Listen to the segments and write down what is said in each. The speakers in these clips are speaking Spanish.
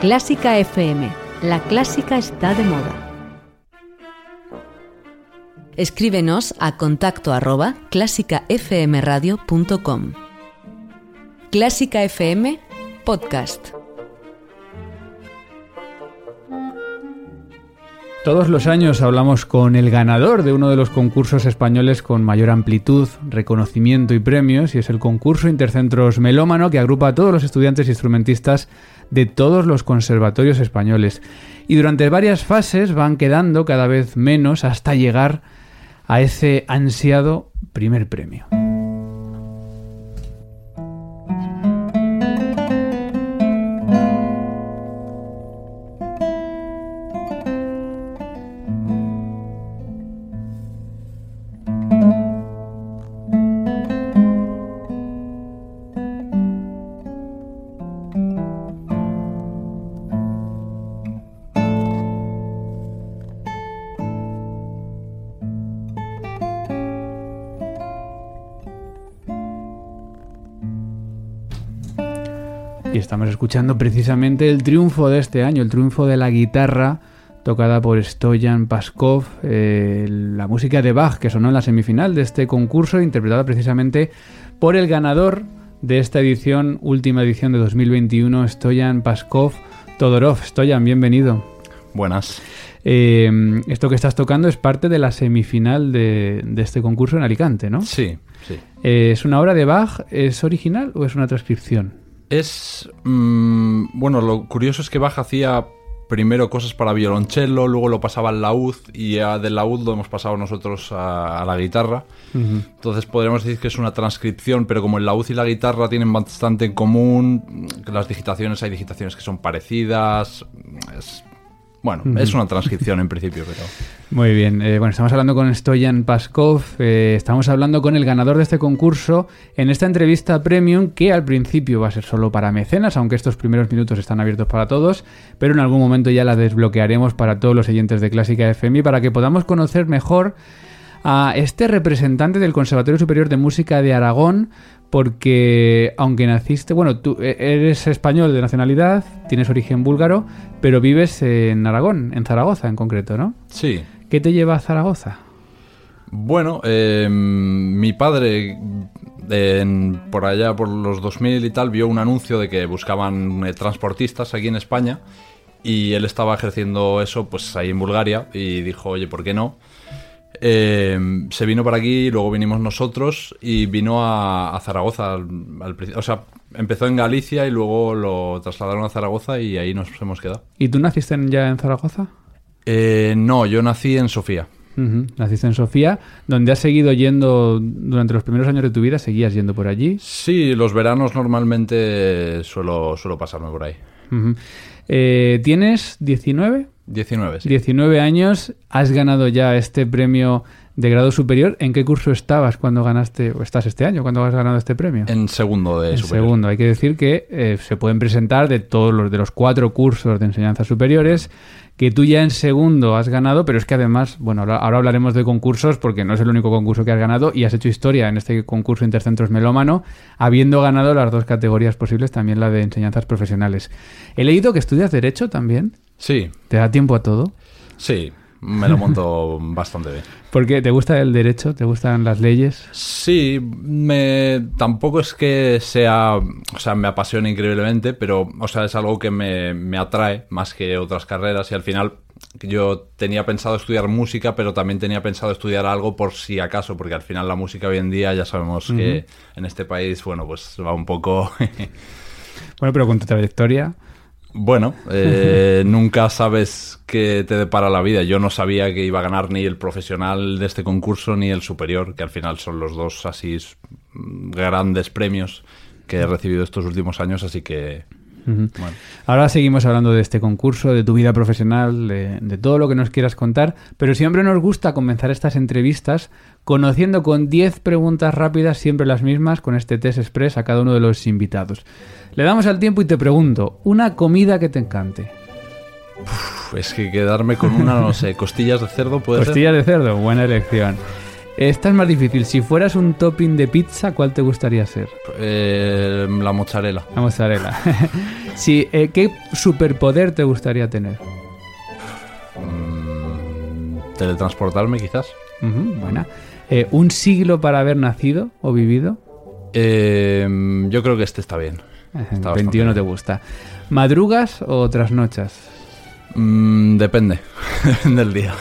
Clásica FM. La clásica está de moda. Escríbenos a contacto arroba clásicafmradio.com. Clásica FM Podcast. Todos los años hablamos con el ganador de uno de los concursos españoles con mayor amplitud, reconocimiento y premios, y es el concurso Intercentros Melómano que agrupa a todos los estudiantes instrumentistas de todos los conservatorios españoles. Y durante varias fases van quedando cada vez menos hasta llegar a ese ansiado primer premio. Y estamos escuchando precisamente el triunfo de este año, el triunfo de la guitarra tocada por Stoyan Paskov, eh, la música de Bach que sonó en la semifinal de este concurso, interpretada precisamente por el ganador de esta edición, última edición de 2021, Stoyan Paskov Todorov. Stoyan, bienvenido. Buenas. Eh, esto que estás tocando es parte de la semifinal de, de este concurso en Alicante, ¿no? Sí, sí. Eh, ¿Es una obra de Bach? ¿Es original o es una transcripción? Es. mm, bueno, lo curioso es que Bach hacía primero cosas para violonchelo, luego lo pasaba al laúd y ya del laúd lo hemos pasado nosotros a, a la guitarra. Entonces podríamos decir que es una transcripción, pero como el laúd y la guitarra tienen bastante en común, las digitaciones hay digitaciones que son parecidas. Es, bueno, es una transcripción en principio, pero. Muy bien, eh, bueno, estamos hablando con Stoyan Paskov, eh, estamos hablando con el ganador de este concurso en esta entrevista premium que al principio va a ser solo para mecenas, aunque estos primeros minutos están abiertos para todos, pero en algún momento ya la desbloquearemos para todos los oyentes de Clásica FM para que podamos conocer mejor a este representante del Conservatorio Superior de Música de Aragón, porque aunque naciste, bueno, tú e- eres español de nacionalidad, tienes origen búlgaro, pero vives en Aragón, en Zaragoza en concreto, ¿no? Sí. ¿Qué te lleva a Zaragoza? Bueno, eh, mi padre en- por allá por los 2000 y tal vio un anuncio de que buscaban eh, transportistas aquí en España y él estaba ejerciendo eso pues ahí en Bulgaria y dijo, oye, ¿por qué no? Eh, se vino para aquí, luego vinimos nosotros y vino a, a Zaragoza. Al, al o sea, empezó en Galicia y luego lo trasladaron a Zaragoza y ahí nos hemos quedado. ¿Y tú naciste en- ya en Zaragoza? Eh, no, yo nací en Sofía. Naciste en Sofía, donde has seguido yendo durante los primeros años de tu vida, seguías yendo por allí. Sí, los veranos normalmente suelo, suelo pasarme por ahí. Eh, ¿Tienes 19? 19, sí. 19 años, has ganado ya este premio de grado superior. ¿En qué curso estabas cuando ganaste, o estás este año, cuando has ganado este premio? En segundo de En superior. segundo, hay que decir que eh, se pueden presentar de todos los de los cuatro cursos de enseñanzas superiores que tú ya en segundo has ganado, pero es que además, bueno, ahora, hablaremos de concursos porque no es el único concurso que has ganado y has hecho historia en este concurso Intercentros Melómano, habiendo ganado las dos categorías posibles, también la de enseñanzas profesionales. He leído que estudias Derecho también, Sí, ¿te da tiempo a todo? sí, me lo monto bastante bien. Porque te gusta el derecho, te gustan las leyes. Sí, me tampoco es que sea, o sea, me apasiona increíblemente, pero, o sea, es algo que me, me atrae más que otras carreras y al final yo tenía pensado estudiar música, pero también tenía pensado estudiar algo por si acaso, porque al final la música hoy en día ya sabemos que en este país, bueno, pues va un poco... Bueno, pero con tu trayectoria, Bueno, eh, nunca sabes qué te depara la vida. Yo no sabía que iba a ganar ni el profesional de este concurso ni el superior, que al final son los dos así grandes premios que he recibido estos últimos años, así que bueno. Ahora seguimos hablando de este concurso, de tu vida profesional, de, de todo lo que nos quieras contar, pero siempre nos gusta comenzar estas entrevistas conociendo con 10 preguntas rápidas, siempre las mismas, con este test express a cada uno de los invitados. Le damos al tiempo y te pregunto, una comida que te encante. Uf, es que quedarme con una, no sé, costillas de cerdo puede Costillas de cerdo, buena elección. Esta es más difícil. Si fueras un topping de pizza, ¿cuál te gustaría ser? Eh, la mozzarella. La mozzarella. sí, eh, ¿Qué superpoder te gustaría tener? Mm, teletransportarme, quizás. Ujú, buena. Eh, ¿Un siglo para haber nacido o vivido? Eh, yo creo que este está bien. Está 21 bastante te gusta. ¿Madrugas o trasnochas? Mm, depende. Depende del día.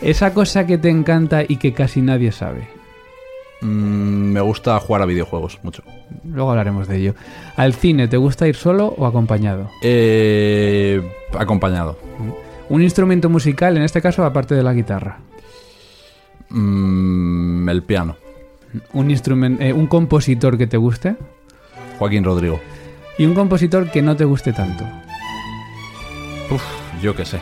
Esa cosa que te encanta y que casi nadie sabe. Mm, me gusta jugar a videojuegos mucho. Luego hablaremos de ello. ¿Al cine te gusta ir solo o acompañado? Eh, acompañado. ¿Un instrumento musical, en este caso, aparte de la guitarra? Mm, el piano. ¿Un, instrumen- eh, ¿Un compositor que te guste? Joaquín Rodrigo. ¿Y un compositor que no te guste tanto? Uf, yo qué sé.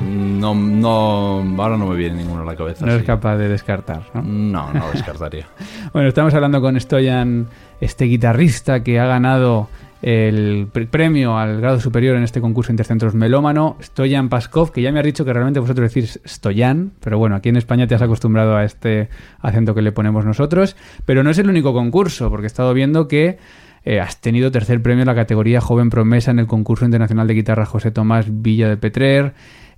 No, no, ahora no me viene ninguno a la cabeza. No eres sí. capaz de descartar, ¿no? No, no descartaría. Bueno, estamos hablando con Stoyan, este guitarrista que ha ganado el pre- premio al grado superior en este concurso Intercentros Melómano, Stoyan Paskov, que ya me has dicho que realmente vosotros decís Stoyan, pero bueno, aquí en España te has acostumbrado a este acento que le ponemos nosotros, pero no es el único concurso, porque he estado viendo que eh, has tenido tercer premio en la categoría Joven Promesa en el concurso internacional de guitarra José Tomás Villa de Petrer.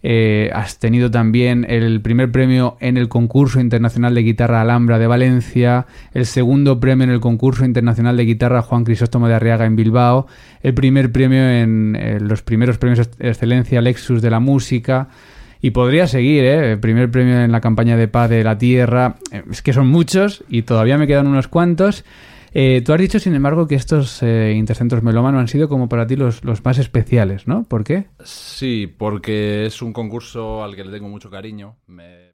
Eh, has tenido también el primer premio en el concurso internacional de guitarra Alhambra de Valencia, el segundo premio en el concurso internacional de guitarra Juan Crisóstomo de Arriaga en Bilbao, el primer premio en eh, los primeros premios excelencia Lexus de la música. Y podría seguir, ¿eh? El primer premio en la campaña de paz de la Tierra. Es que son muchos y todavía me quedan unos cuantos. Eh, tú has dicho, sin embargo, que estos eh, intercentros melómano han sido como para ti los, los más especiales, ¿no? ¿Por qué? Sí, porque es un concurso al que le tengo mucho cariño. Me...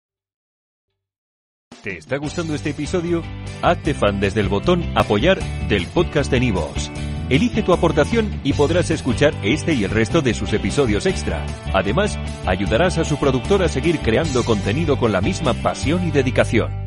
¿Te está gustando este episodio? Hazte fan desde el botón Apoyar del podcast de Nivos. Elige tu aportación y podrás escuchar este y el resto de sus episodios extra. Además, ayudarás a su productor a seguir creando contenido con la misma pasión y dedicación.